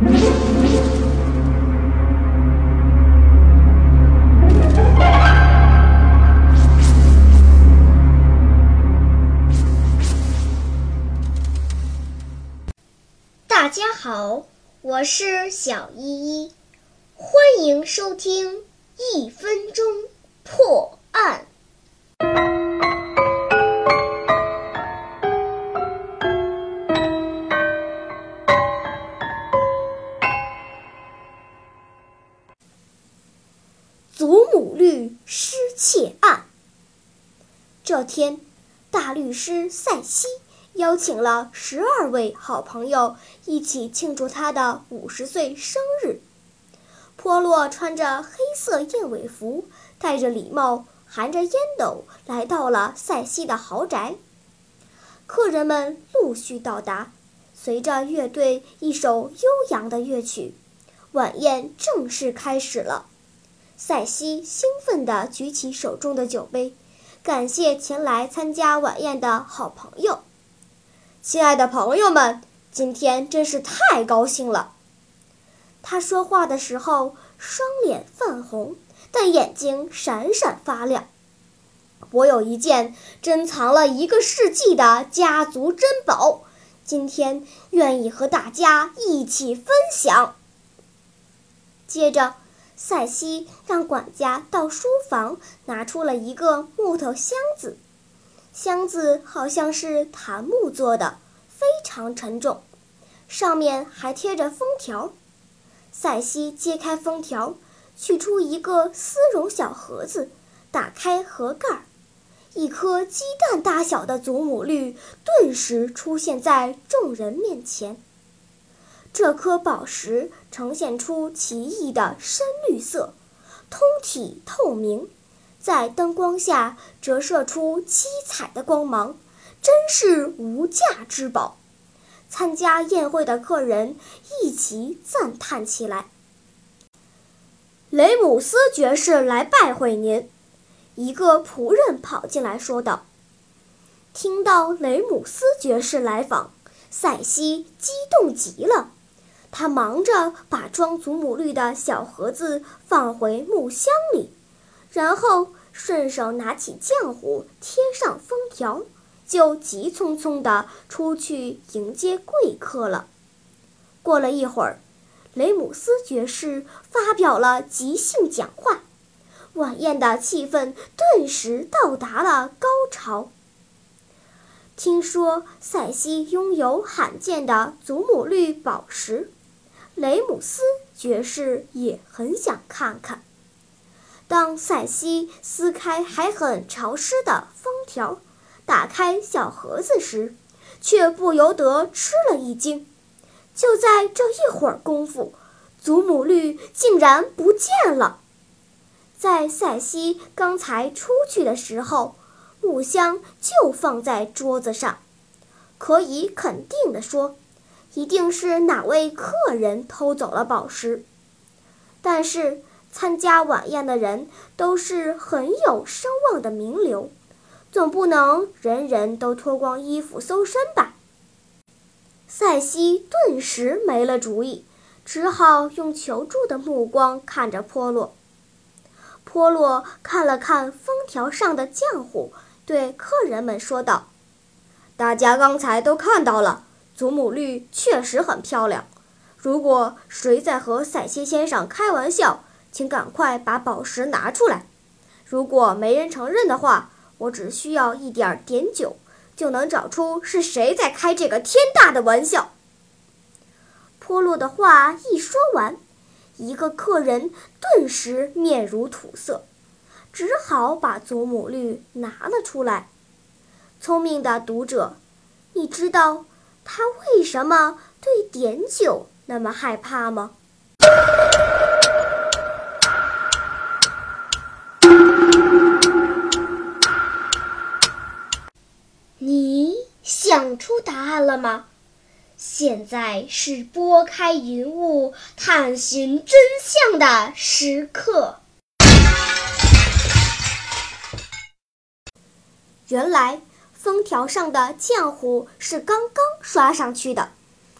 大家好，我是小依依，欢迎收听一分钟破。祖母绿失窃案。这天，大律师塞西邀请了十二位好朋友一起庆祝他的五十岁生日。波洛穿着黑色燕尾服，戴着礼帽，含着烟斗，来到了塞西的豪宅。客人们陆续到达，随着乐队一首悠扬的乐曲，晚宴正式开始了。塞西兴奋地举起手中的酒杯，感谢前来参加晚宴的好朋友。亲爱的朋友们，今天真是太高兴了。他说话的时候，双脸泛红，但眼睛闪闪发亮。我有一件珍藏了一个世纪的家族珍宝，今天愿意和大家一起分享。接着，塞西让管家到书房拿出了一个木头箱子，箱子好像是檀木做的，非常沉重，上面还贴着封条。塞西揭开封条，取出一个丝绒小盒子，打开盒盖儿，一颗鸡蛋大小的祖母绿顿时出现在众人面前。这颗宝石呈现出奇异的深绿色，通体透明，在灯光下折射出七彩的光芒，真是无价之宝。参加宴会的客人一起赞叹起来。雷姆斯爵士来拜会您，一个仆人跑进来说道。听到雷姆斯爵士来访，塞西激动极了，他忙着把装祖母绿的小盒子放回木箱里，然后顺手拿起浆糊贴上封条。就急匆匆地出去迎接贵客了。过了一会儿，雷姆斯爵士发表了即兴讲话，晚宴的气氛顿时到达了高潮。听说塞西拥有罕见的祖母绿宝石，雷姆斯爵士也很想看看。当塞西撕开还很潮湿的封条，打开小盒子时，却不由得吃了一惊。就在这一会儿功夫，祖母绿竟然不见了。在塞西刚才出去的时候，木箱就放在桌子上，可以肯定地说，一定是哪位客人偷走了宝石。但是参加晚宴的人都是很有声望的名流。总不能人人都脱光衣服搜身吧？塞西顿时没了主意，只好用求助的目光看着波洛。波洛看了看封条上的浆糊，对客人们说道：“大家刚才都看到了，祖母绿确实很漂亮。如果谁在和塞西先生开玩笑，请赶快把宝石拿出来。如果没人承认的话。”我只需要一点碘酒，就能找出是谁在开这个天大的玩笑。坡洛的话一说完，一个客人顿时面如土色，只好把祖母绿拿了出来。聪明的读者，你知道他为什么对碘酒那么害怕吗？你想出答案了吗？现在是拨开云雾探寻真相的时刻。原来封条上的浆糊是刚刚刷上去的，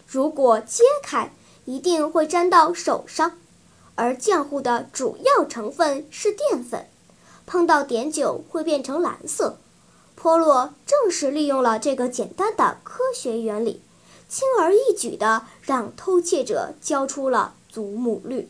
如果揭开，一定会粘到手上。而浆糊的主要成分是淀粉，碰到碘酒会变成蓝色。波洛正是利用了这个简单的科学原理，轻而易举地让偷窃者交出了祖母绿。